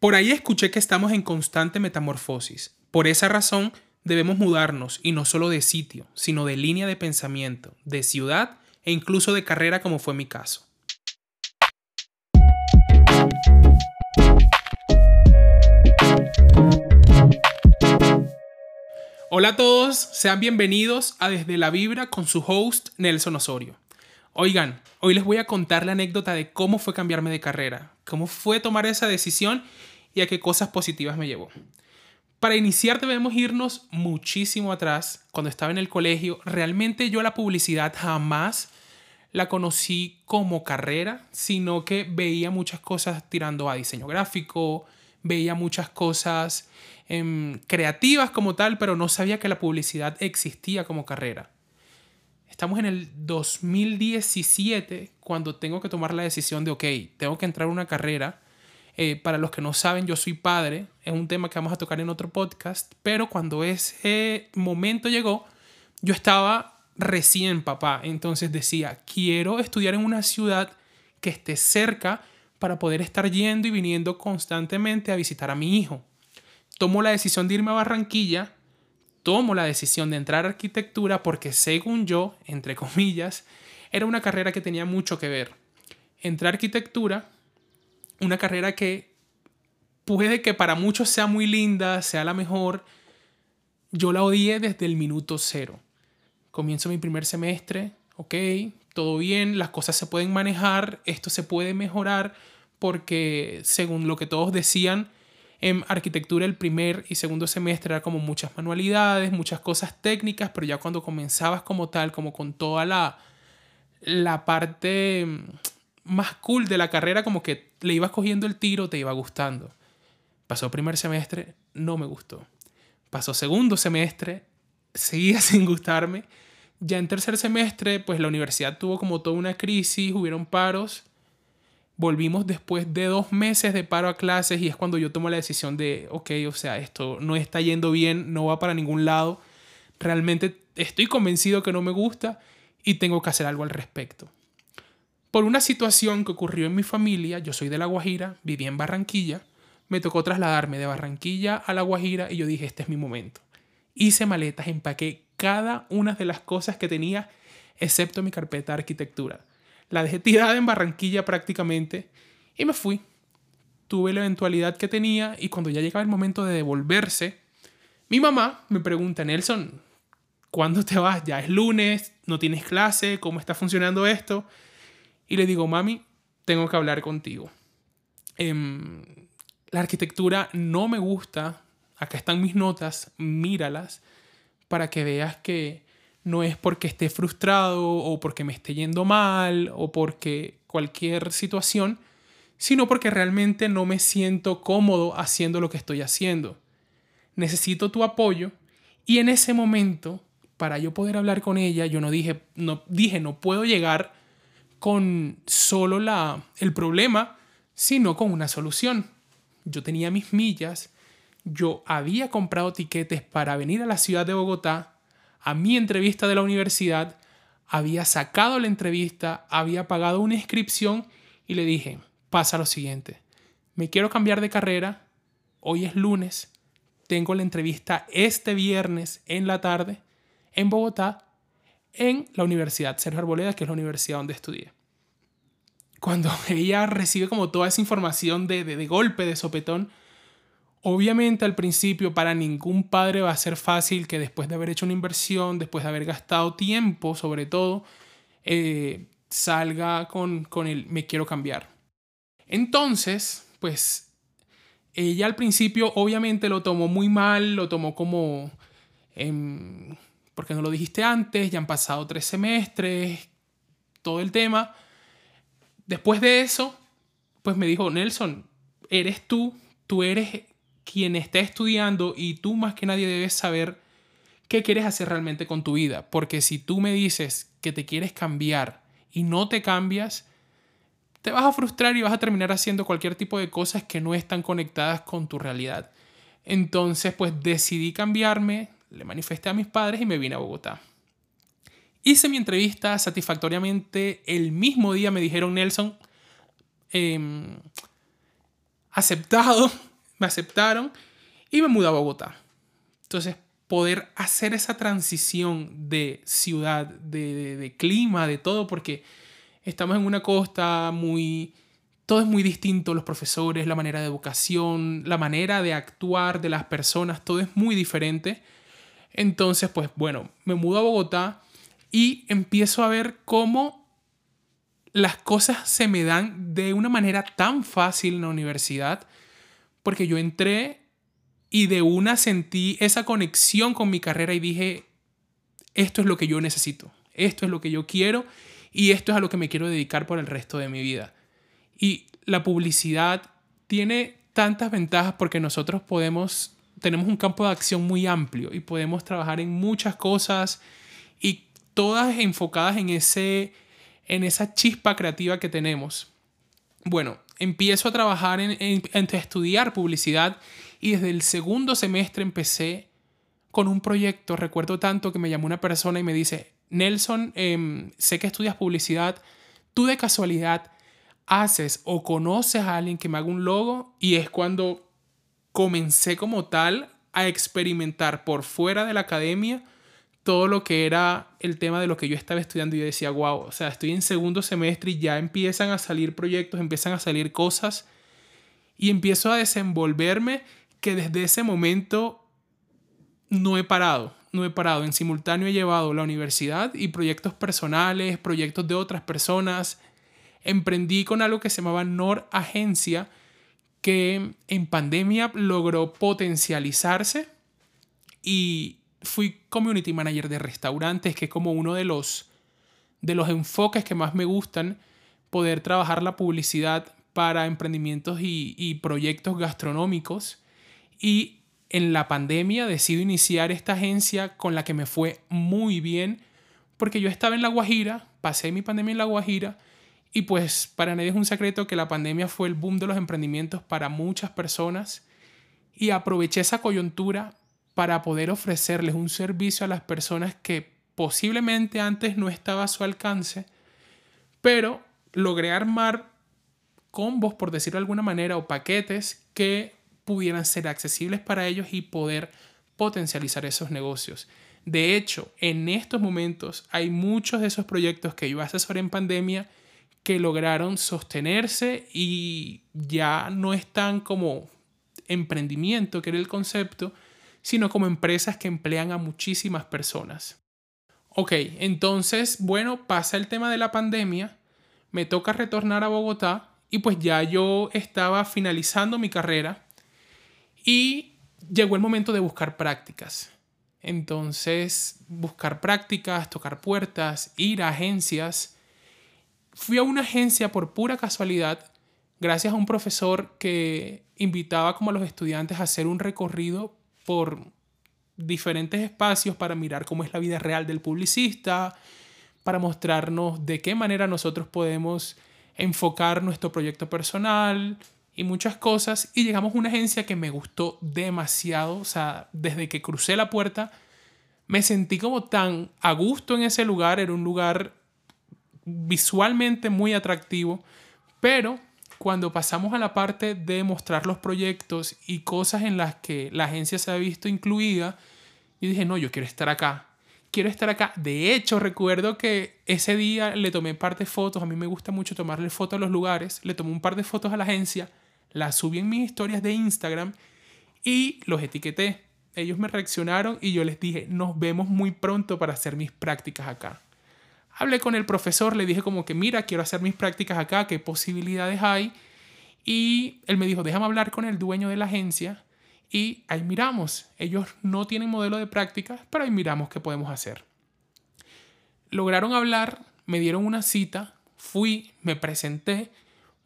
Por ahí escuché que estamos en constante metamorfosis. Por esa razón, debemos mudarnos, y no solo de sitio, sino de línea de pensamiento, de ciudad e incluso de carrera como fue mi caso. Hola a todos, sean bienvenidos a Desde la Vibra con su host Nelson Osorio. Oigan, hoy les voy a contar la anécdota de cómo fue cambiarme de carrera, cómo fue tomar esa decisión y a qué cosas positivas me llevó. Para iniciar debemos irnos muchísimo atrás. Cuando estaba en el colegio, realmente yo la publicidad jamás la conocí como carrera, sino que veía muchas cosas tirando a diseño gráfico, veía muchas cosas em, creativas como tal, pero no sabía que la publicidad existía como carrera. Estamos en el 2017 cuando tengo que tomar la decisión de, ok, tengo que entrar a una carrera. Eh, para los que no saben, yo soy padre. Es un tema que vamos a tocar en otro podcast. Pero cuando ese momento llegó, yo estaba recién papá. Entonces decía, quiero estudiar en una ciudad que esté cerca para poder estar yendo y viniendo constantemente a visitar a mi hijo. Tomo la decisión de irme a Barranquilla tomo la decisión de entrar a arquitectura porque según yo, entre comillas, era una carrera que tenía mucho que ver. Entré a arquitectura, una carrera que puede que para muchos sea muy linda, sea la mejor, yo la odié desde el minuto cero. Comienzo mi primer semestre, ok, todo bien, las cosas se pueden manejar, esto se puede mejorar porque según lo que todos decían, en arquitectura el primer y segundo semestre era como muchas manualidades, muchas cosas técnicas, pero ya cuando comenzabas como tal, como con toda la, la parte más cool de la carrera, como que le ibas cogiendo el tiro, te iba gustando. Pasó primer semestre, no me gustó. Pasó segundo semestre, seguía sin gustarme. Ya en tercer semestre, pues la universidad tuvo como toda una crisis, hubieron paros volvimos después de dos meses de paro a clases y es cuando yo tomo la decisión de, ok, o sea, esto no está yendo bien, no va para ningún lado, realmente estoy convencido que no me gusta y tengo que hacer algo al respecto. Por una situación que ocurrió en mi familia, yo soy de La Guajira, viví en Barranquilla, me tocó trasladarme de Barranquilla a La Guajira y yo dije, este es mi momento. Hice maletas, empaqué cada una de las cosas que tenía, excepto mi carpeta de arquitectura la dejé tirada en Barranquilla prácticamente y me fui. Tuve la eventualidad que tenía y cuando ya llegaba el momento de devolverse, mi mamá me pregunta, Nelson, ¿cuándo te vas? Ya es lunes, no tienes clase, ¿cómo está funcionando esto? Y le digo, mami, tengo que hablar contigo. Em, la arquitectura no me gusta, acá están mis notas, míralas para que veas que no es porque esté frustrado o porque me esté yendo mal o porque cualquier situación, sino porque realmente no me siento cómodo haciendo lo que estoy haciendo. Necesito tu apoyo y en ese momento, para yo poder hablar con ella, yo no dije, no dije, no puedo llegar con solo la el problema, sino con una solución. Yo tenía mis millas, yo había comprado tiquetes para venir a la ciudad de Bogotá a mi entrevista de la universidad, había sacado la entrevista, había pagado una inscripción y le dije, pasa lo siguiente, me quiero cambiar de carrera, hoy es lunes, tengo la entrevista este viernes en la tarde en Bogotá, en la Universidad Sergio Arboleda, que es la universidad donde estudié. Cuando ella recibe como toda esa información de, de, de golpe, de sopetón, Obviamente al principio para ningún padre va a ser fácil que después de haber hecho una inversión, después de haber gastado tiempo sobre todo, eh, salga con, con el me quiero cambiar. Entonces, pues ella al principio obviamente lo tomó muy mal, lo tomó como, eh, porque no lo dijiste antes, ya han pasado tres semestres, todo el tema. Después de eso, pues me dijo, Nelson, eres tú, tú eres quien está estudiando y tú más que nadie debes saber qué quieres hacer realmente con tu vida. Porque si tú me dices que te quieres cambiar y no te cambias, te vas a frustrar y vas a terminar haciendo cualquier tipo de cosas que no están conectadas con tu realidad. Entonces, pues decidí cambiarme, le manifesté a mis padres y me vine a Bogotá. Hice mi entrevista satisfactoriamente. El mismo día me dijeron, Nelson, em, aceptado me aceptaron y me mudé a Bogotá. Entonces, poder hacer esa transición de ciudad, de, de, clima, de todo, porque estamos en una costa muy... Todo es muy distinto, los profesores, la manera de educación, la manera de actuar de las personas, todo es muy diferente. Entonces, pues bueno, me mudo a Bogotá y empiezo a ver cómo las cosas se me dan de una manera tan fácil en la universidad, porque yo entré y de una sentí esa conexión con mi carrera y dije, esto es lo que yo necesito, esto es lo que yo quiero y esto es a lo que me quiero dedicar por el resto de mi vida. Y la publicidad tiene tantas ventajas porque nosotros podemos, tenemos un campo de acción muy amplio y podemos trabajar en muchas cosas y todas enfocadas en, ese, en esa chispa creativa que tenemos. Bueno, empiezo a trabajar en, en, estudiar publicidad y desde el segundo semestre empecé con un proyecto. Recuerdo tanto que me llamó una persona y me dice, Nelson, em, sé que estudias publicidad, tú de casualidad haces o conoces a alguien que me haga un logo y es cuando comencé como tal a experimentar por fuera de la academia todo lo que era el tema de lo que yo estaba estudiando y yo decía, wow, o sea, estoy en segundo semestre y ya empiezan a salir proyectos, empiezan a salir cosas y empiezo a desenvolverme que desde ese momento no he parado, no he parado. En simultáneo he llevado la universidad y proyectos personales, proyectos de otras personas. Emprendí con algo que se llamaba Nor Agencia, que en pandemia logró potencializarse y fui community manager de restaurantes, que es como uno de los, de los enfoques que más me gustan, poder trabajar la publicidad para emprendimientos y, y proyectos gastronómicos. Y en la pandemia decido iniciar esta agencia con la que me fue muy bien, porque yo estaba en La Guajira, pasé mi pandemia en La Guajira, y pues para nadie es un secreto que la pandemia fue el boom de los emprendimientos para muchas personas, y aproveché esa coyuntura para poder ofrecerles un servicio a las personas que posiblemente antes no estaba a su alcance, pero logré armar combos, por decirlo de alguna manera, o paquetes que pudieran ser accesibles para ellos y poder potencializar esos negocios. De hecho, en estos momentos hay muchos de esos proyectos que yo asesoré en pandemia que lograron sostenerse y ya no están como emprendimiento, que era el concepto, sino como empresas que emplean a muchísimas personas. Ok, entonces, bueno, pasa el tema de la pandemia, me toca retornar a Bogotá y pues ya yo estaba finalizando mi carrera y llegó el momento de buscar prácticas. Entonces, buscar prácticas, tocar puertas, ir a agencias. Fui a una agencia por pura casualidad, gracias a un profesor que invitaba como a los estudiantes a hacer un recorrido por diferentes espacios para mirar cómo es la vida real del publicista, para mostrarnos de qué manera nosotros podemos enfocar nuestro proyecto personal, y muchas cosas. Y llegamos a una agencia que me gustó demasiado, o sea, desde que crucé la puerta me sentí como tan a gusto en ese lugar, era un lugar visualmente muy atractivo, pero cuando pasamos a la parte de mostrar los proyectos y cosas en las que la agencia se ha visto incluida, yo dije, no, yo quiero estar acá, quiero estar acá. De hecho, recuerdo que ese día le tomé un par de fotos, a mí me gusta mucho tomarle fotos a los lugares, le tomé un par de fotos a la agencia la subí en mis historias de Instagram y los etiqueté. Ellos me reaccionaron y yo les dije, nos vemos muy pronto para hacer mis prácticas acá. Hablé con el profesor, le dije como que, mira, quiero hacer mis prácticas acá, qué posibilidades hay. Y él me dijo, déjame hablar con el dueño de la agencia y ahí miramos. Ellos no tienen modelo de prácticas, pero ahí miramos qué podemos hacer. Lograron hablar, me dieron una cita, fui, me presenté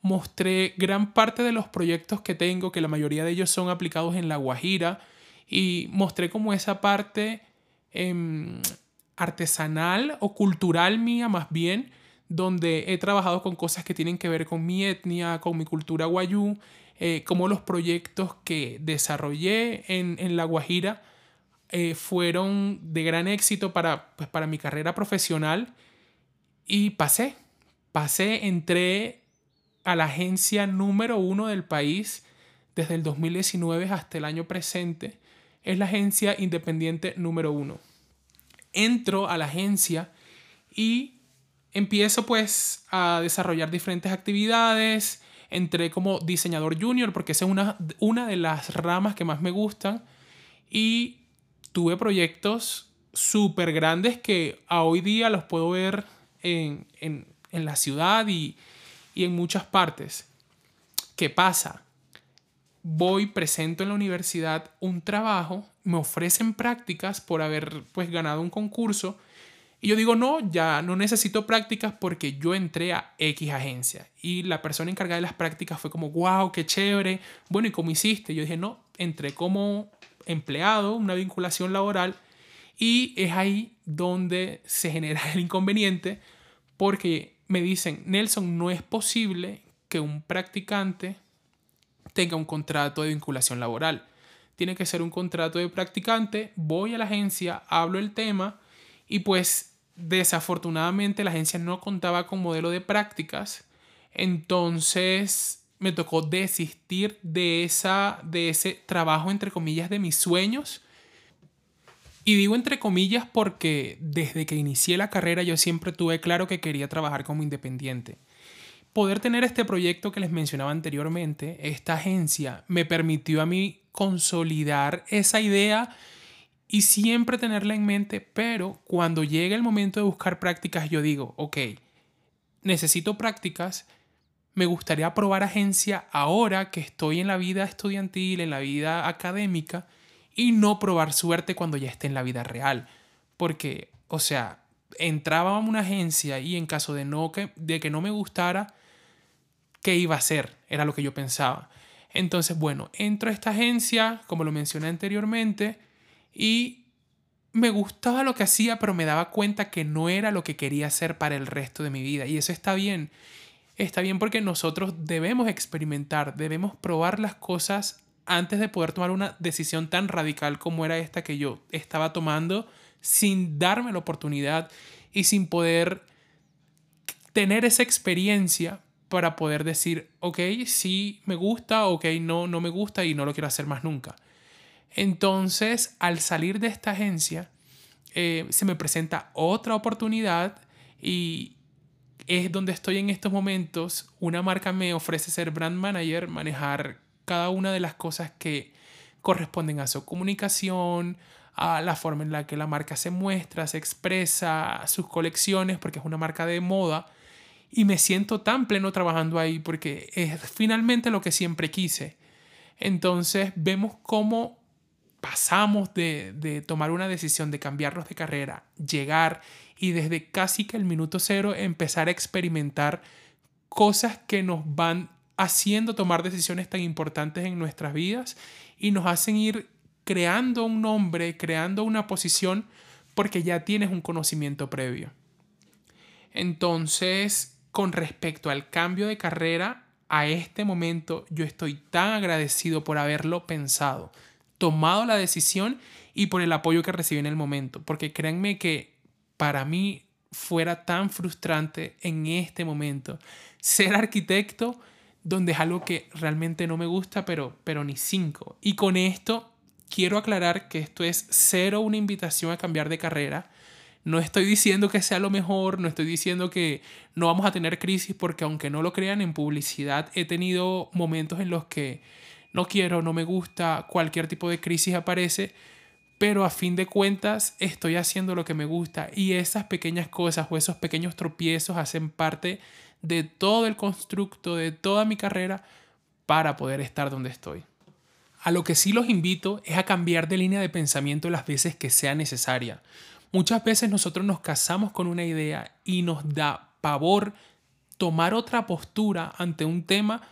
mostré gran parte de los proyectos que tengo, que la mayoría de ellos son aplicados en La Guajira, y mostré como esa parte em, artesanal o cultural mía más bien, donde he trabajado con cosas que tienen que ver con mi etnia, con mi cultura guayú, eh, como los proyectos que desarrollé en, La Guajira eh, fueron de gran éxito para, pues, para mi carrera profesional y pasé, pasé, entré a la agencia número uno del país desde el 2019 hasta el año presente, es la agencia independiente número uno. Entro a la agencia y empiezo pues a desarrollar diferentes actividades. Entré como diseñador junior porque esa es una, una de las ramas que más me gustan. Y tuve proyectos súper grandes que a hoy día los puedo ver en, en, en la ciudad y, y en muchas partes. ¿Qué pasa? Voy, presento en la universidad un trabajo, me ofrecen prácticas por haber pues ganado un concurso y yo digo, no, ya no necesito prácticas porque yo entré a X agencia. Y la persona encargada de las prácticas fue como, wow, qué chévere. Bueno, ¿y cómo hiciste? Yo dije, no, entré como empleado, una vinculación laboral. Y es ahí donde se genera el inconveniente porque me dicen, Nelson, no es posible que un practicante tenga un contrato de vinculación laboral. Tiene que ser un contrato de practicante, voy a la agencia, hablo el tema y pues desafortunadamente la agencia no contaba con modelo de prácticas, entonces me tocó desistir de, esa, de ese trabajo entre comillas de mis sueños. Y digo entre comillas porque desde que inicié la carrera yo siempre tuve claro que quería trabajar como independiente. Poder tener este proyecto que les mencionaba anteriormente, esta agencia, me permitió a mí consolidar esa idea y siempre tenerla en mente, pero cuando llegue el momento de buscar prácticas, yo digo, ok, necesito prácticas, me gustaría probar agencia ahora que estoy en la vida estudiantil, en la vida académica, y no probar suerte cuando ya esté en la vida real. Porque, o sea, entraba a una agencia y en caso de, no que, de que no me gustara, ¿qué iba a hacer? Era lo que yo pensaba. Entonces, bueno, entro a esta agencia, como lo mencioné anteriormente, y me gustaba lo que hacía, pero me daba cuenta que no era lo que quería hacer para el resto de mi vida. Y eso está bien. Está bien porque nosotros debemos experimentar, debemos probar las cosas antes de poder tomar una decisión tan radical como era esta que yo estaba tomando sin darme la oportunidad y sin poder tener esa experiencia para poder decir, ok, sí me gusta, ok, no, no me gusta y no lo quiero hacer más nunca. Entonces, al salir de esta agencia, eh, se me presenta otra oportunidad y es donde estoy en estos momentos. Una marca me ofrece ser brand manager, manejar cada una de las cosas que corresponden a su comunicación, a la forma en la que la marca se muestra, se expresa, sus colecciones, porque es una marca de moda. Y me siento tan pleno trabajando ahí porque es finalmente lo que siempre quise. Entonces vemos cómo pasamos de, tomar una decisión de cambiarnos de carrera, llegar y desde casi que el minuto cero empezar a experimentar cosas que nos van haciendo tomar decisiones tan importantes en nuestras vidas y nos hacen ir creando un nombre, creando una posición porque ya tienes un conocimiento previo. Entonces, con respecto al cambio de carrera, a este momento yo estoy tan agradecido por haberlo pensado tomado la decisión y por el apoyo que recibí en el momento. Porque créanme que para mí fuera tan frustrante en este momento ser arquitecto donde es algo que realmente no me gusta, pero, pero ni cinco. Y con esto quiero aclarar que esto es cero una invitación a cambiar de carrera. No estoy diciendo que sea lo mejor, no estoy diciendo que no vamos a tener crisis, porque aunque no lo crean en publicidad, he tenido momentos en los que no quiero, no me gusta, cualquier tipo de crisis aparece, pero a fin de cuentas estoy haciendo lo que me gusta y esas pequeñas cosas o esos pequeños tropiezos hacen parte de todo el constructo, de toda mi carrera para poder estar donde estoy. A lo que sí los invito es a cambiar de línea de pensamiento las veces que sea necesaria. Muchas veces nosotros nos casamos con una idea y nos da pavor tomar otra postura ante un tema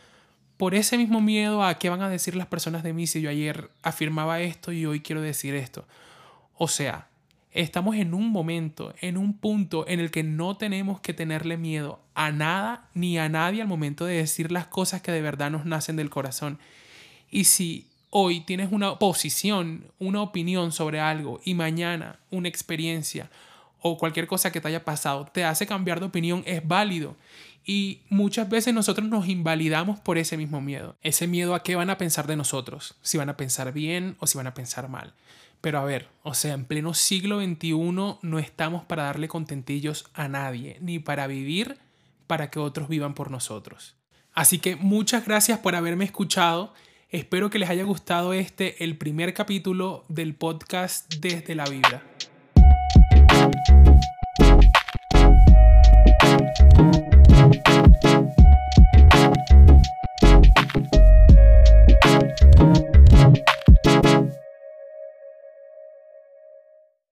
por ese mismo miedo a qué van a decir las personas de mí si yo ayer afirmaba esto y hoy quiero decir esto. O sea, estamos en un momento, en un punto en el que no tenemos que tenerle miedo a nada ni a nadie al momento de decir las cosas que de verdad nos nacen del corazón. Y si hoy tienes una posición, una opinión sobre algo y mañana una experiencia o cualquier cosa que te haya pasado te hace cambiar de opinión, es válido. Y muchas veces nosotros nos invalidamos por ese mismo miedo. Ese miedo a qué van a pensar de nosotros, si van a pensar bien o si van a pensar mal. Pero a ver, o sea, en pleno siglo XXI no estamos para darle contentillos a nadie, ni para vivir para que otros vivan por nosotros. Así que muchas gracias por haberme escuchado. Espero que les haya gustado este, el primer capítulo del podcast Desde la Vida.